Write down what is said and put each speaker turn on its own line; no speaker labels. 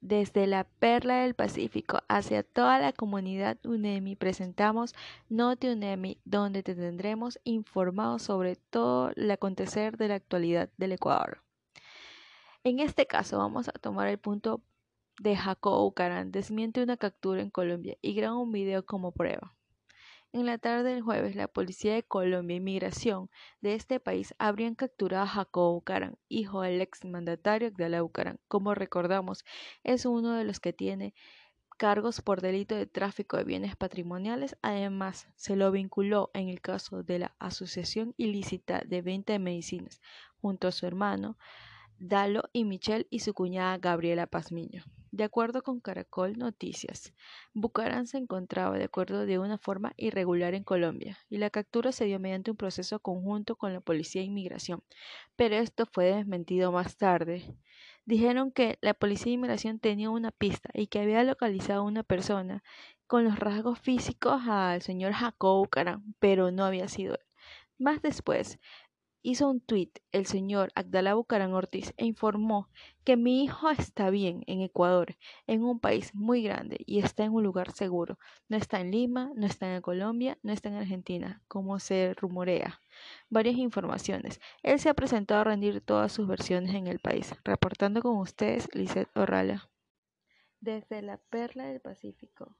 Desde la perla del Pacífico hacia toda la comunidad UNEMI presentamos Noti UNEMI, donde te tendremos informado sobre todo el acontecer de la actualidad del Ecuador. En este caso vamos a tomar el punto de Jacobo Bucarán, desmiente una captura en Colombia y graba un video como prueba. En la tarde del jueves, la Policía de Colombia y Migración de este país habrían capturado a Jacobo Bucaram, hijo del exmandatario Abdalá Bucaram. Como recordamos, es uno de los que tiene cargos por delito de tráfico de bienes patrimoniales. Además, se lo vinculó en el caso de la asociación ilícita de venta de medicinas junto a su hermano Dalo y Michelle y su cuñada Gabriela Pazmiño. De acuerdo con Caracol Noticias, Bucarán se encontraba de acuerdo de una forma irregular en Colombia y la captura se dio mediante un proceso conjunto con la Policía de Inmigración, pero esto fue desmentido más tarde. Dijeron que la Policía de Inmigración tenía una pista y que había localizado a una persona con los rasgos físicos al señor Jacob Bucarán, pero no había sido él. Más después, hizo un tuit el señor Abdalá Bucarán Ortiz e informó que mi hijo está bien en Ecuador, en un país muy grande y está en un lugar seguro. No está en Lima, no está en Colombia, no está en Argentina, como se rumorea. Varias informaciones. Él se ha presentado a rendir todas sus versiones en el país. Reportando con ustedes, Lizeth Orrala. Desde la Perla del Pacífico.